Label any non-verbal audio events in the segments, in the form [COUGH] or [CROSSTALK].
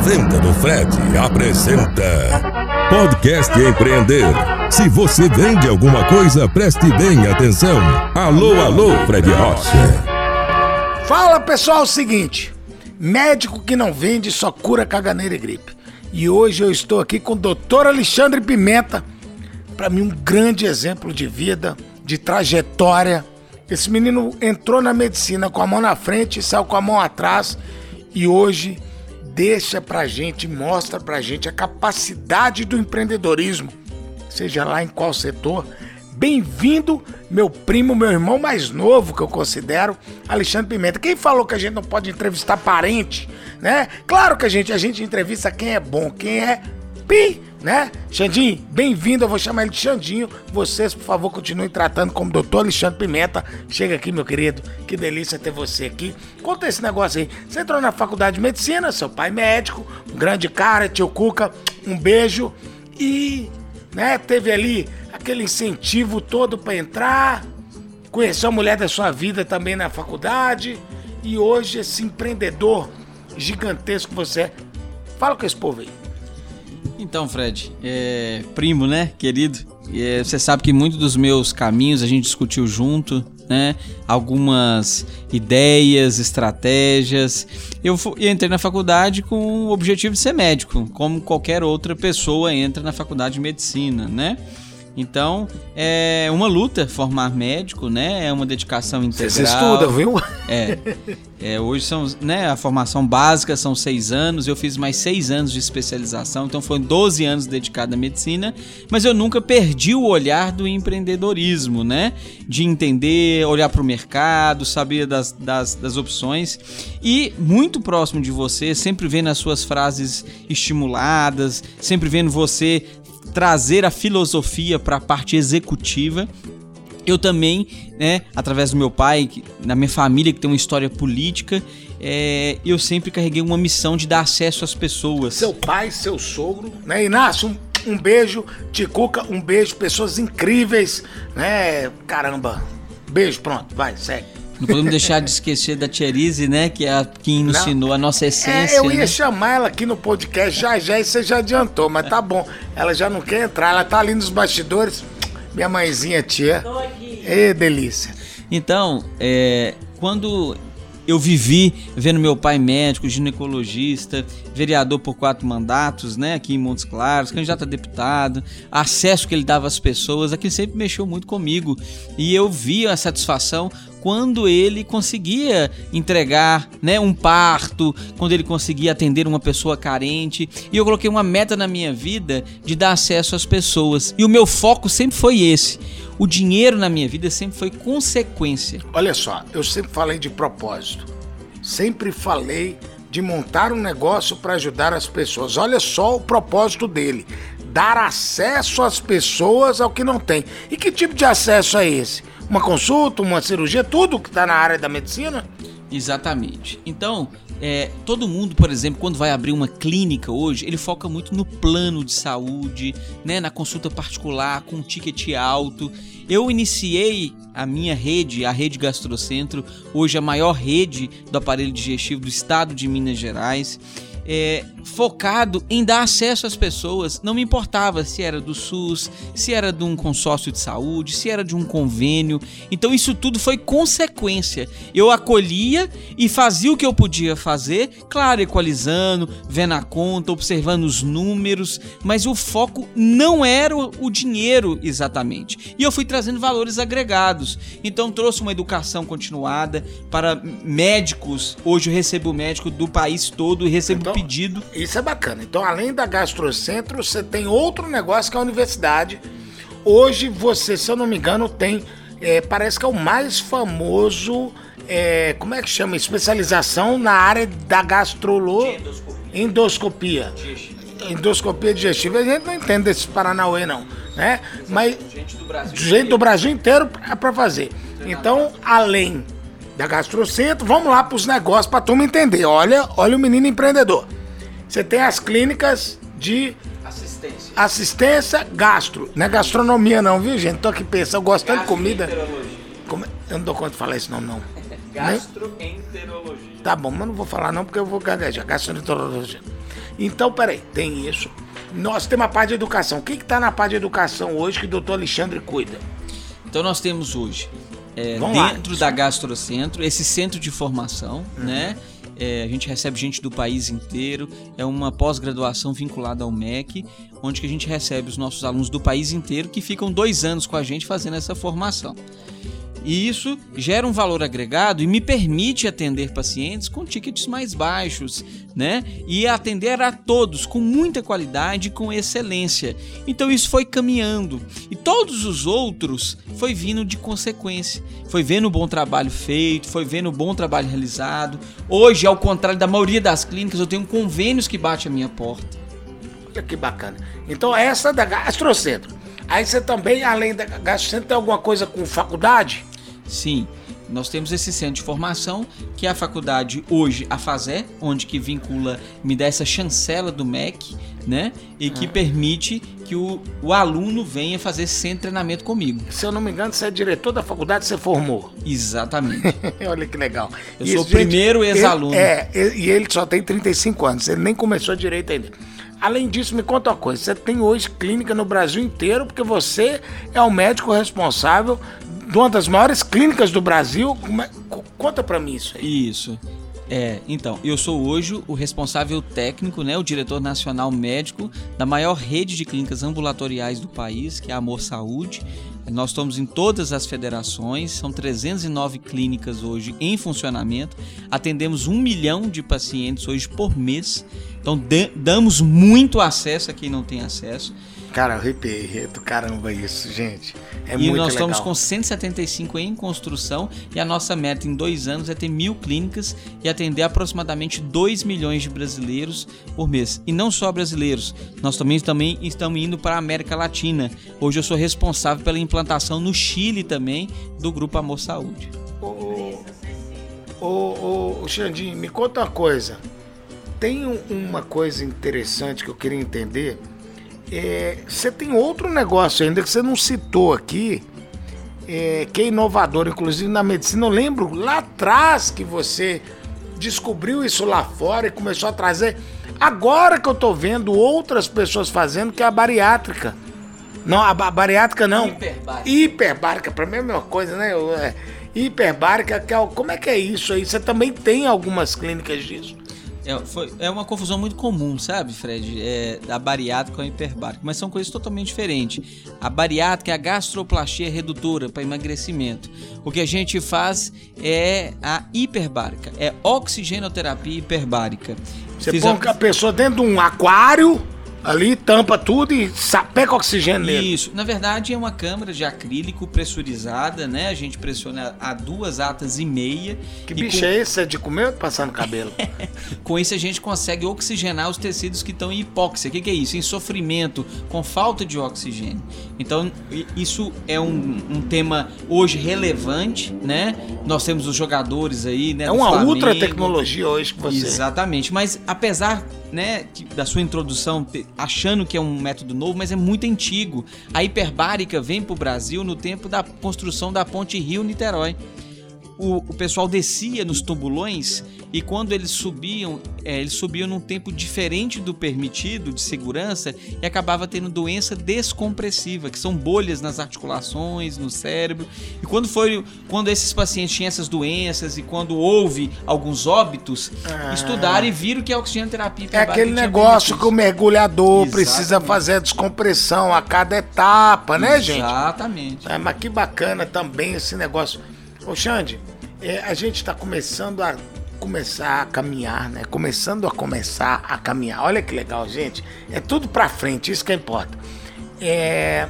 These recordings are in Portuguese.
Venda do Fred apresenta Podcast Empreender. Se você vende alguma coisa, preste bem atenção. Alô, alô, Fred Rocha. Fala pessoal, é o seguinte: médico que não vende só cura caganeira e gripe. E hoje eu estou aqui com o doutor Alexandre Pimenta, para mim um grande exemplo de vida, de trajetória. Esse menino entrou na medicina com a mão na frente saiu com a mão atrás e hoje deixa pra gente, mostra pra gente a capacidade do empreendedorismo, seja lá em qual setor. Bem-vindo, meu primo, meu irmão mais novo, que eu considero, Alexandre Pimenta. Quem falou que a gente não pode entrevistar parente, né? Claro que a gente, a gente entrevista quem é bom, quem é pi, né? Xandinho, bem-vindo, eu vou chamar ele de Xandinho. Vocês, por favor, continuem tratando como doutor Alexandre Pimenta. Chega aqui, meu querido, que delícia ter você aqui. Conta esse negócio aí. Você entrou na faculdade de medicina, seu pai médico, um grande cara, tio Cuca, um beijo. E, né, teve ali aquele incentivo todo para entrar, conheceu a mulher da sua vida também na faculdade. E hoje, esse empreendedor gigantesco você é. Fala com esse povo aí. Então, Fred, é, primo, né, querido? É, você sabe que muitos dos meus caminhos a gente discutiu junto, né? Algumas ideias, estratégias. Eu, eu entrei na faculdade com o objetivo de ser médico, como qualquer outra pessoa entra na faculdade de medicina, né? Então, é uma luta formar médico, né? É uma dedicação integral. Você estuda, viu? É. é. Hoje são, né? A formação básica são seis anos. Eu fiz mais seis anos de especialização, então foram 12 anos dedicado à medicina. Mas eu nunca perdi o olhar do empreendedorismo, né? De entender, olhar para o mercado, saber das, das, das opções. E muito próximo de você, sempre vendo as suas frases estimuladas, sempre vendo você trazer a filosofia para a parte executiva. Eu também, né, através do meu pai, da minha família que tem uma história política, é, eu sempre carreguei uma missão de dar acesso às pessoas. Seu pai, seu sogro, né, Inácio? Um, um beijo, Ticuca, um beijo, pessoas incríveis, né? Caramba. Beijo, pronto, vai, segue. Não podemos deixar de esquecer da Thierry, né? Que é a quem ensinou a nossa essência. É, eu ia né? chamar ela aqui no podcast já já e você já adiantou, mas tá bom. Ela já não quer entrar, ela tá ali nos bastidores. Minha mãezinha, tia. Tô aqui. Ê, delícia. Então, é, quando eu vivi vendo meu pai médico, ginecologista, vereador por quatro mandatos, né, aqui em Montes Claros, candidato a deputado, acesso que ele dava às pessoas, aquilo sempre mexeu muito comigo. E eu via a satisfação quando ele conseguia entregar né, um parto, quando ele conseguia atender uma pessoa carente. E eu coloquei uma meta na minha vida de dar acesso às pessoas. E o meu foco sempre foi esse o dinheiro na minha vida sempre foi consequência. Olha só, eu sempre falei de propósito. Sempre falei de montar um negócio para ajudar as pessoas. Olha só o propósito dele: dar acesso às pessoas ao que não tem. E que tipo de acesso é esse? Uma consulta, uma cirurgia, tudo que está na área da medicina? Exatamente. Então, é, todo mundo, por exemplo, quando vai abrir uma clínica hoje, ele foca muito no plano de saúde, né, na consulta particular, com um ticket alto. Eu iniciei a minha rede, a Rede Gastrocentro, hoje a maior rede do aparelho digestivo do estado de Minas Gerais é, focado em dar acesso às pessoas. Não me importava se era do SUS, se era de um consórcio de saúde, se era de um convênio. Então isso tudo foi consequência. Eu acolhia e fazia o que eu podia fazer, claro, equalizando, vendo a conta, observando os números, mas o foco não era o dinheiro exatamente. E eu fui trazendo valores agregados. Então trouxe uma educação continuada para médicos. Hoje eu recebo médico do país todo e recebo então, pedido. Isso é bacana. Então, além da Gastrocentro, você tem outro negócio que é a universidade. Hoje você, se eu não me engano, tem. É, parece que é o mais famoso. É, como é que chama? Especialização na área da gastrologia. Endoscopia. Endoscopia digestiva. A gente não entende desse Paranauê, não. Né? Mas. Gente do Brasil, gente do Brasil inteiro é para fazer. Então, além da Gastrocentro. Vamos lá para os negócios para turma entender. Olha, olha o menino empreendedor. Você tem as clínicas de assistência, assistência gastro. Não é gastronomia não, viu, gente? Tô aqui pensando, eu gosto tanto de comida. Como... Eu não dou conta de falar esse nome não. [LAUGHS] Gastroenterologia. Tá bom, mas não vou falar não porque eu vou gaguejar. Gastroenterologia. Então, peraí, tem isso. Nós temos a parte de educação. O que está na parte de educação hoje que o doutor Alexandre cuida? Então nós temos hoje, é, Vamos lá. dentro da Gastrocentro, esse centro de formação, né? É, a gente recebe gente do país inteiro, é uma pós-graduação vinculada ao MEC, onde que a gente recebe os nossos alunos do país inteiro que ficam dois anos com a gente fazendo essa formação. E isso gera um valor agregado e me permite atender pacientes com tickets mais baixos, né? E atender a todos com muita qualidade e com excelência. Então isso foi caminhando. E todos os outros foi vindo de consequência. Foi vendo o bom trabalho feito, foi vendo o bom trabalho realizado. Hoje, ao contrário da maioria das clínicas, eu tenho convênios que batem a minha porta. Olha que bacana. Então, essa da Gastrocentro. Aí você também, além da Gastrocentro, tem alguma coisa com faculdade? Sim, nós temos esse centro de formação, que é a faculdade hoje, a FASÉ, onde que vincula, me dá essa chancela do MEC, né? E que permite que o, o aluno venha fazer esse treinamento comigo. Se eu não me engano, você é diretor da faculdade, você formou. Exatamente. [LAUGHS] Olha que legal. Eu sou o primeiro ele- ex-aluno. É, e ele só tem 35 anos, ele nem começou direito ainda. Além disso, me conta uma coisa: você tem hoje clínica no Brasil inteiro, porque você é o médico responsável de uma das maiores clínicas do Brasil. É- co- Conta pra mim isso aí. Isso. É, então, eu sou hoje o responsável técnico, né, o diretor nacional médico da maior rede de clínicas ambulatoriais do país, que é a Amor Saúde. Nós estamos em todas as federações, são 309 clínicas hoje em funcionamento, atendemos um milhão de pacientes hoje por mês, então da- damos muito acesso a quem não tem acesso. Cara, eu arrepiei do caramba isso, gente. É e muito nós legal. estamos com 175 em construção e a nossa meta em dois anos é ter mil clínicas e atender aproximadamente 2 milhões de brasileiros por mês. E não só brasileiros, nós também, também estamos indo para a América Latina. Hoje eu sou responsável pela implantação no Chile também do Grupo Amor Saúde. Ô, ô, ô, ô, Xandinho, me conta uma coisa. Tem um- uma coisa interessante que eu queria entender. É, você tem outro negócio ainda que você não citou aqui, é, que é inovador, inclusive na medicina. Eu lembro lá atrás que você descobriu isso lá fora e começou a trazer. Agora que eu tô vendo outras pessoas fazendo, que é a bariátrica. Não, a ba- bariátrica não. Hiperbárica. Hiperbárica, pra mim é a mesma coisa, né? Eu, é, hiperbárica, que é, como é que é isso aí? Você também tem algumas clínicas disso. É, foi- é uma confusão muito comum, sabe, Fred? É, a bariátrica com a hiperbárica, mas são coisas totalmente diferentes. A bariátrica é a gastroplastia redutora para emagrecimento. O que a gente faz é a hiperbárica, é oxigenoterapia hiperbárica. Você Fizemos- põe a pessoa dentro de um aquário, ali, tampa tudo e sapeca oxigênio nele. Isso, na verdade é uma câmara de acrílico pressurizada, né? A gente pressiona a duas atas e meia. Que e bicho com- é esse? É de comer ou de passar no cabelo? [LAUGHS] Com isso a gente consegue oxigenar os tecidos que estão em hipóxia. O que, que é isso? Em sofrimento, com falta de oxigênio. Então isso é um, um tema hoje relevante, né? Nós temos os jogadores aí, né? É uma Flamengo. ultra tecnologia hoje que você. Exatamente, mas apesar né, da sua introdução te- achando que é um método novo, mas é muito antigo. A hiperbárica vem para o Brasil no tempo da construção da ponte Rio-Niterói. O, o pessoal descia nos tubulões e quando eles subiam, é, eles subiam num tempo diferente do permitido de segurança e acabava tendo doença descompressiva, que são bolhas nas articulações, no cérebro. E quando foi, quando esses pacientes tinham essas doenças e quando houve alguns óbitos, Ah. estudaram e viram que a oxigenoterapia É aquele negócio que o mergulhador Exatamente. precisa fazer a descompressão a cada etapa, né, gente? Exatamente. É, mas que bacana também esse negócio. Ô Xande, é, a gente está começando a começar a caminhar, né? Começando a começar a caminhar. Olha que legal, gente. É tudo pra frente, isso que importa. É,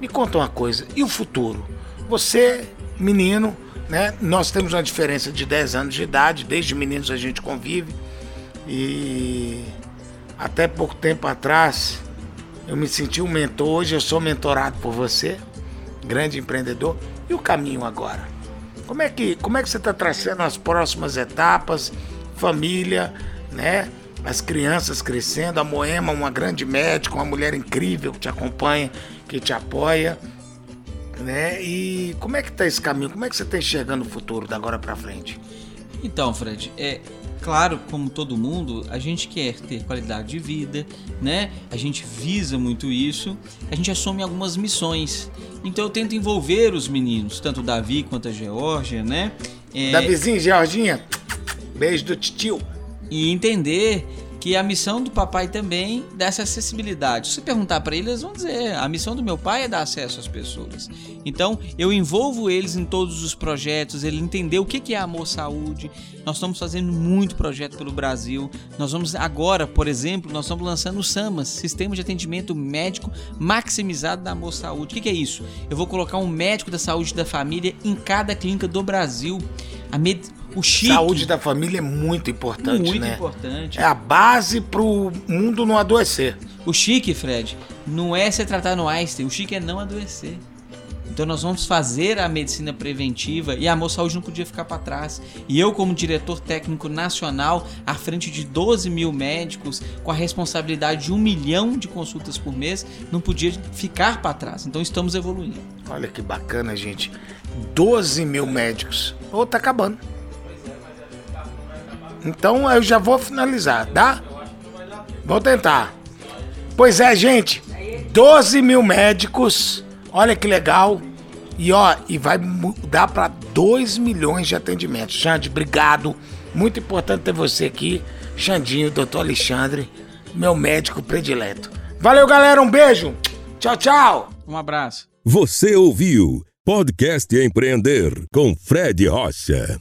me conta uma coisa, e o futuro? Você, menino, né? Nós temos uma diferença de 10 anos de idade, desde meninos a gente convive. E até pouco tempo atrás eu me senti um mentor, hoje eu sou mentorado por você, grande empreendedor. E o caminho agora? Como é que, como é que você está traçando as próximas etapas? Família, né? As crianças crescendo, a Moema, uma grande médica, uma mulher incrível que te acompanha, que te apoia, né? E como é que tá esse caminho? Como é que você está enxergando o futuro da agora para frente? Então, Fred, é Claro, como todo mundo, a gente quer ter qualidade de vida, né? A gente visa muito isso. A gente assume algumas missões. Então eu tento envolver os meninos, tanto o Davi quanto a Georgia, né? É... Davizinho, Georginha, beijo do tio. E entender que a missão do papai também dá essa acessibilidade. Se perguntar para eles, eles vão dizer: a missão do meu pai é dar acesso às pessoas. Então, eu envolvo eles em todos os projetos, ele entender o que é Amor Saúde. Nós estamos fazendo muito projeto pelo Brasil. Nós vamos agora, por exemplo, nós estamos lançando o SAMAS, Sistema de Atendimento Médico Maximizado da Amor Saúde. O que é isso? Eu vou colocar um médico da saúde da família em cada clínica do Brasil. A o chique. Saúde da família é muito importante, muito né? Muito importante. É a base pro mundo não adoecer. O chique, Fred, não é se tratar no Einstein, o chique é não adoecer. Então nós vamos fazer a medicina preventiva e a Amor Saúde não podia ficar para trás. E eu, como diretor técnico nacional, à frente de 12 mil médicos, com a responsabilidade de um milhão de consultas por mês, não podia ficar para trás. Então estamos evoluindo. Olha que bacana, gente. 12 mil médicos. Ô, oh, tá acabando. Então eu já vou finalizar, tá? Vou tentar. Pois é, gente. 12 mil médicos. Olha que legal. E ó, e vai mudar para 2 milhões de atendimentos. Xande, obrigado. Muito importante ter você aqui. Xandinho, doutor Alexandre, meu médico predileto. Valeu, galera. Um beijo. Tchau, tchau. Um abraço. Você ouviu Podcast Empreender com Fred Rocha.